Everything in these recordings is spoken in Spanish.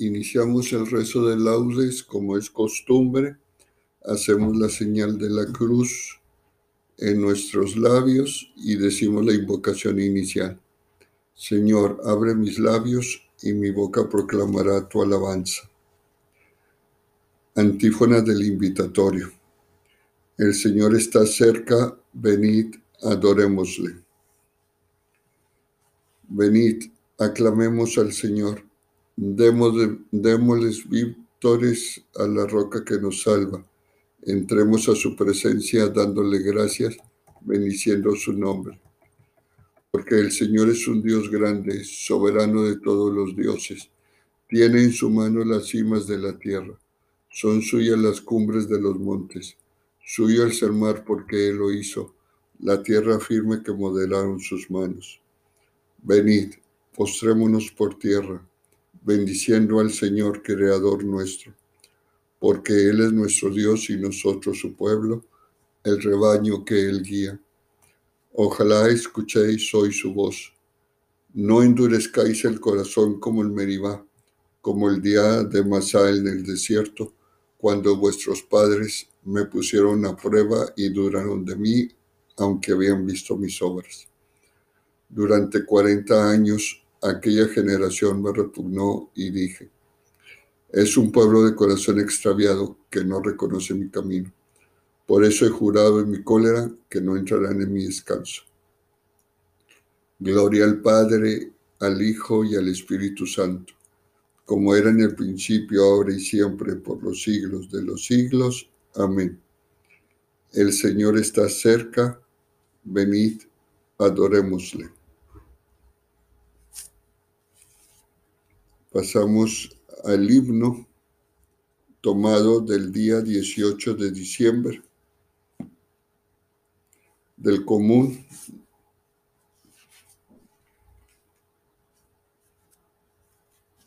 Iniciamos el rezo de laudes como es costumbre. Hacemos la señal de la cruz en nuestros labios y decimos la invocación inicial. Señor, abre mis labios y mi boca proclamará tu alabanza. Antífona del invitatorio. El Señor está cerca, venid, adorémosle. Venid, aclamemos al Señor démosles victores a la roca que nos salva. Entremos a su presencia dándole gracias, bendiciendo su nombre. Porque el Señor es un Dios grande, soberano de todos los dioses. Tiene en su mano las cimas de la tierra. Son suyas las cumbres de los montes. Suyo es el mar porque Él lo hizo, la tierra firme que modelaron sus manos. Venid, postrémonos por tierra bendiciendo al Señor, Creador nuestro, porque Él es nuestro Dios y nosotros su pueblo, el rebaño que Él guía. Ojalá escuchéis hoy su voz. No endurezcáis el corazón como el Meribá, como el día de Masá en el desierto, cuando vuestros padres me pusieron a prueba y duraron de mí, aunque habían visto mis obras. Durante cuarenta años aquella generación me repugnó y dije, es un pueblo de corazón extraviado que no reconoce mi camino. Por eso he jurado en mi cólera que no entrarán en mi descanso. Gloria al Padre, al Hijo y al Espíritu Santo, como era en el principio, ahora y siempre, por los siglos de los siglos. Amén. El Señor está cerca, venid, adorémosle. Pasamos al himno tomado del día 18 de diciembre del común.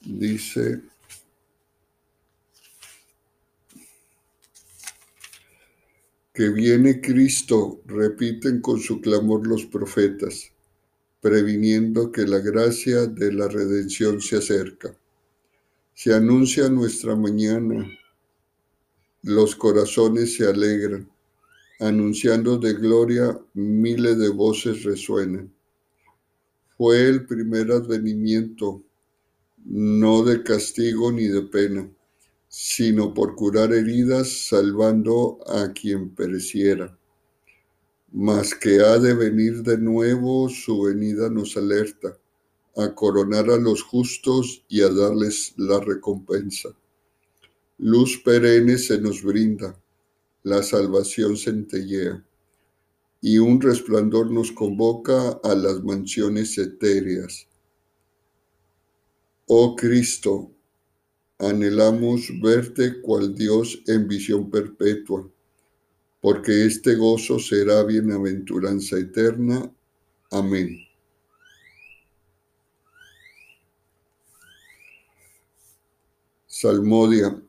Dice, que viene Cristo, repiten con su clamor los profetas previniendo que la gracia de la redención se acerca. Se anuncia nuestra mañana, los corazones se alegran, anunciando de gloria miles de voces resuenan. Fue el primer advenimiento, no de castigo ni de pena, sino por curar heridas, salvando a quien pereciera mas que ha de venir de nuevo, su venida nos alerta, a coronar a los justos y a darles la recompensa. Luz perenne se nos brinda, la salvación centellea, y un resplandor nos convoca a las mansiones etéreas. Oh Cristo, anhelamos verte cual Dios en visión perpetua porque este gozo será bienaventuranza eterna. Amén. Salmodia.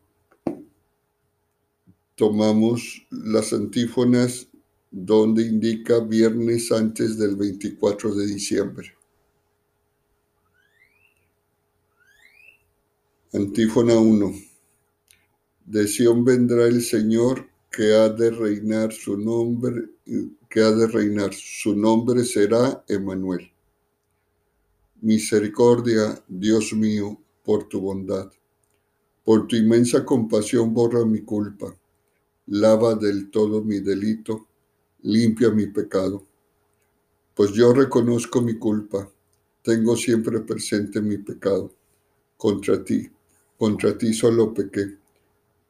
Tomamos las antífonas donde indica viernes antes del 24 de diciembre. Antífona 1. De Sión vendrá el Señor que ha de reinar su nombre, que ha de reinar. Su nombre será Emanuel. Misericordia, Dios mío, por tu bondad. Por tu inmensa compasión borra mi culpa. Lava del todo mi delito. Limpia mi pecado. Pues yo reconozco mi culpa. Tengo siempre presente mi pecado. Contra ti, contra ti solo pequé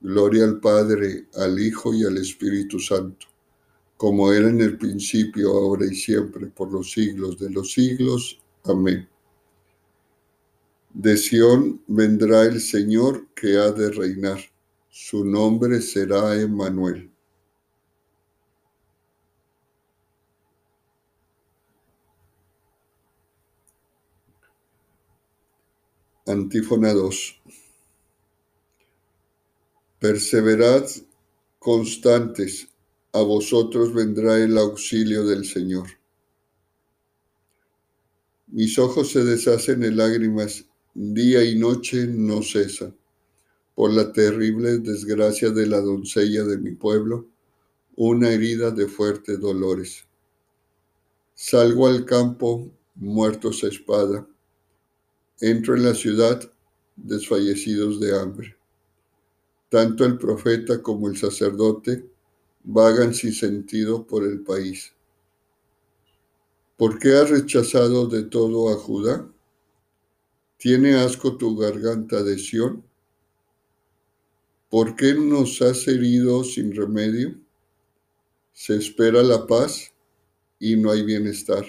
Gloria al Padre, al Hijo y al Espíritu Santo, como era en el principio, ahora y siempre, por los siglos de los siglos. Amén. De Sión vendrá el Señor que ha de reinar. Su nombre será Emmanuel. Antífona 2. Perseverad constantes, a vosotros vendrá el auxilio del Señor. Mis ojos se deshacen en lágrimas, día y noche no cesan, por la terrible desgracia de la doncella de mi pueblo, una herida de fuertes dolores. Salgo al campo, muertos a espada Entro en la ciudad desfallecidos de hambre. Tanto el profeta como el sacerdote vagan sin sentido por el país. ¿Por qué has rechazado de todo a Judá? ¿Tiene asco tu garganta de Sión? ¿Por qué nos has herido sin remedio? Se espera la paz y no hay bienestar.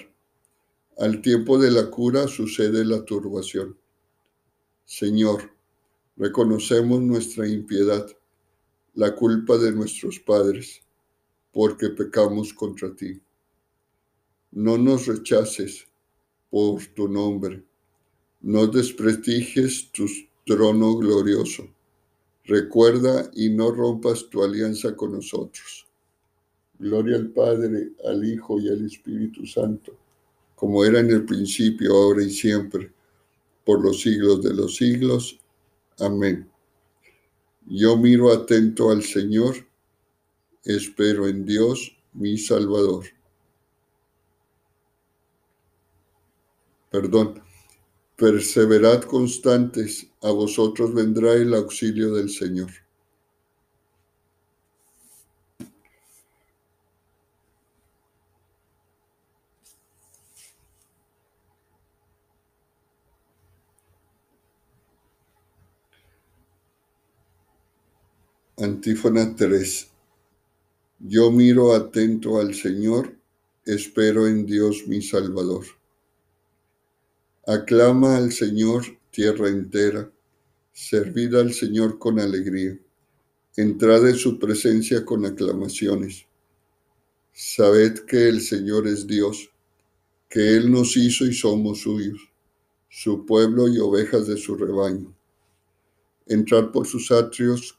Al tiempo de la cura sucede la turbación. Señor, reconocemos nuestra impiedad, la culpa de nuestros padres, porque pecamos contra ti. No nos rechaces por tu nombre, no desprestigies tu trono glorioso. Recuerda y no rompas tu alianza con nosotros. Gloria al Padre, al Hijo y al Espíritu Santo como era en el principio, ahora y siempre, por los siglos de los siglos. Amén. Yo miro atento al Señor, espero en Dios, mi Salvador. Perdón. Perseverad constantes, a vosotros vendrá el auxilio del Señor. Antífona 3. Yo miro atento al Señor, espero en Dios mi Salvador. Aclama al Señor tierra entera, servid al Señor con alegría, entrad en su presencia con aclamaciones. Sabed que el Señor es Dios, que Él nos hizo y somos suyos, su pueblo y ovejas de su rebaño. Entrad por sus atrios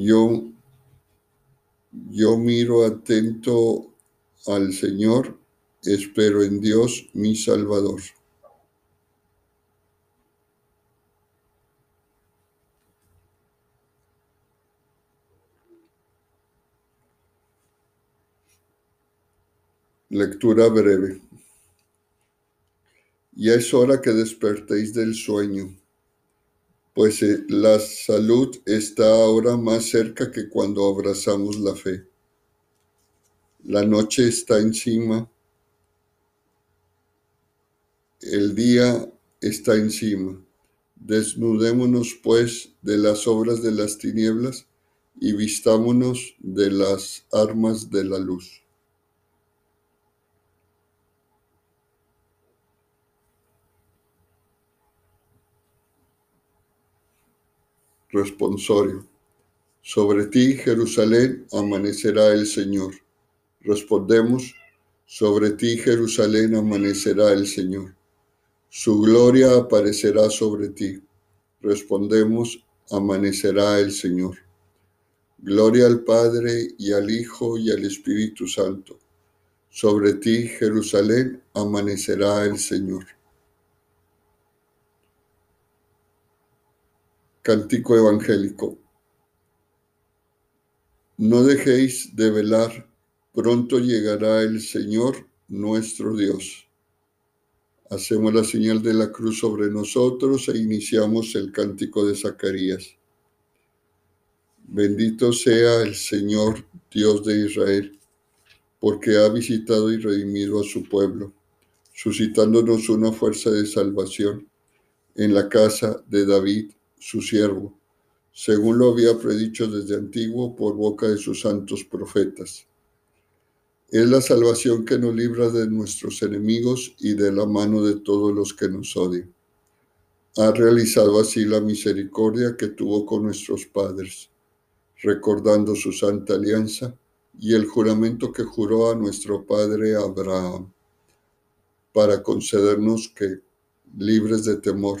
yo, yo miro atento al Señor, espero en Dios mi Salvador. Lectura breve. Ya es hora que despertéis del sueño pues eh, la salud está ahora más cerca que cuando abrazamos la fe. La noche está encima, el día está encima. Desnudémonos pues de las obras de las tinieblas y vistámonos de las armas de la luz. Responsorio. Sobre ti, Jerusalén, amanecerá el Señor. Respondemos, sobre ti, Jerusalén, amanecerá el Señor. Su gloria aparecerá sobre ti. Respondemos, amanecerá el Señor. Gloria al Padre y al Hijo y al Espíritu Santo. Sobre ti, Jerusalén, amanecerá el Señor. Cántico Evangélico. No dejéis de velar, pronto llegará el Señor nuestro Dios. Hacemos la señal de la cruz sobre nosotros e iniciamos el cántico de Zacarías. Bendito sea el Señor Dios de Israel, porque ha visitado y redimido a su pueblo, suscitándonos una fuerza de salvación en la casa de David, su siervo, según lo había predicho desde antiguo por boca de sus santos profetas es la salvación que nos libra de nuestros enemigos y de la mano de todos los que nos odian. Ha realizado así la misericordia que tuvo con nuestros padres, recordando su santa alianza y el juramento que juró a nuestro padre Abraham, para concedernos que, libres de temor,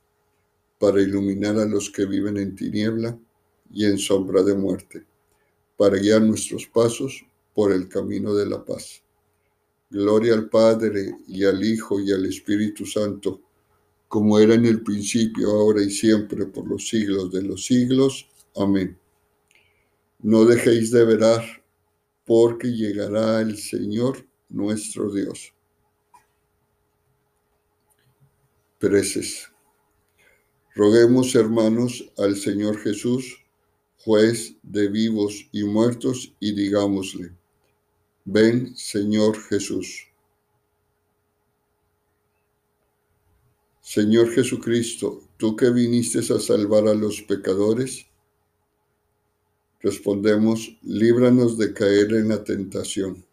para iluminar a los que viven en tiniebla y en sombra de muerte para guiar nuestros pasos por el camino de la paz. Gloria al Padre y al Hijo y al Espíritu Santo, como era en el principio, ahora y siempre, por los siglos de los siglos. Amén. No dejéis de verar, porque llegará el Señor nuestro Dios. Preces. Roguemos, hermanos, al Señor Jesús, juez de vivos y muertos, y digámosle, ven Señor Jesús. Señor Jesucristo, tú que viniste a salvar a los pecadores, respondemos, líbranos de caer en la tentación.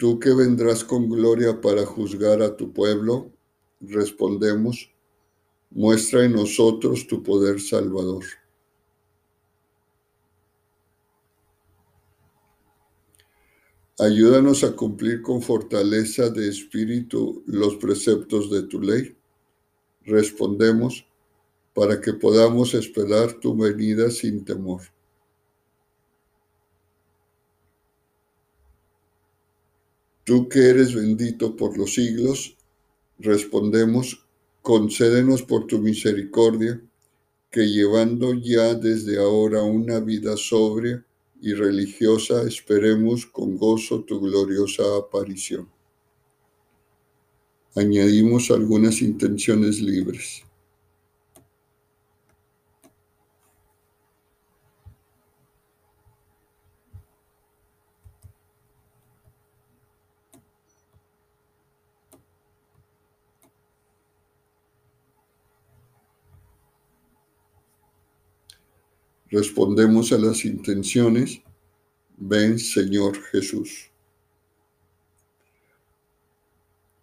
Tú que vendrás con gloria para juzgar a tu pueblo, respondemos, muestra en nosotros tu poder salvador. Ayúdanos a cumplir con fortaleza de espíritu los preceptos de tu ley. Respondemos para que podamos esperar tu venida sin temor. Tú que eres bendito por los siglos, respondemos concédenos por tu misericordia que llevando ya desde ahora una vida sobria y religiosa, esperemos con gozo tu gloriosa aparición. Añadimos algunas intenciones libres. Respondemos a las intenciones, ven Señor Jesús.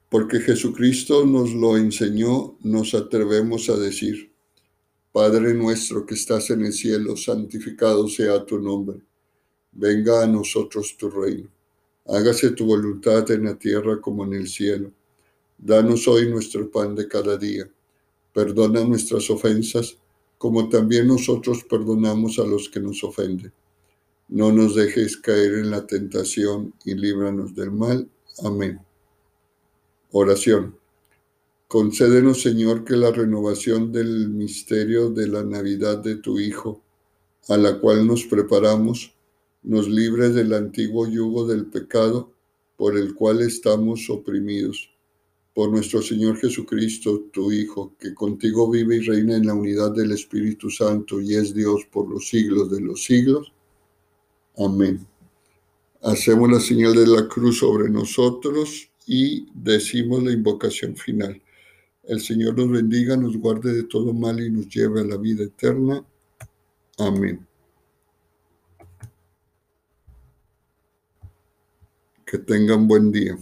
Porque Jesucristo nos lo enseñó, nos atrevemos a decir, Padre nuestro que estás en el cielo, santificado sea tu nombre. venga a nosotros tu reino. Hágase tu voluntad en la tierra como en el cielo. Danos hoy nuestro pan de cada día. Perdona nuestras ofensas, como también nosotros perdonamos a los que nos ofenden. No nos dejes caer en la tentación y líbranos del mal. Amén. Oración. Concédenos, Señor, que la renovación del misterio de la Navidad de tu Hijo, a la cual nos preparamos, nos libre del antiguo yugo del pecado por el cual estamos oprimidos. Por nuestro Señor Jesucristo, tu Hijo, que contigo vive y reina en la unidad del Espíritu Santo y es Dios por los siglos de los siglos. Amén. Hacemos la señal de la cruz sobre nosotros y decimos la invocación final. El Señor nos bendiga, nos guarde de todo mal y nos lleve a la vida eterna. Amén. Que tengan buen día.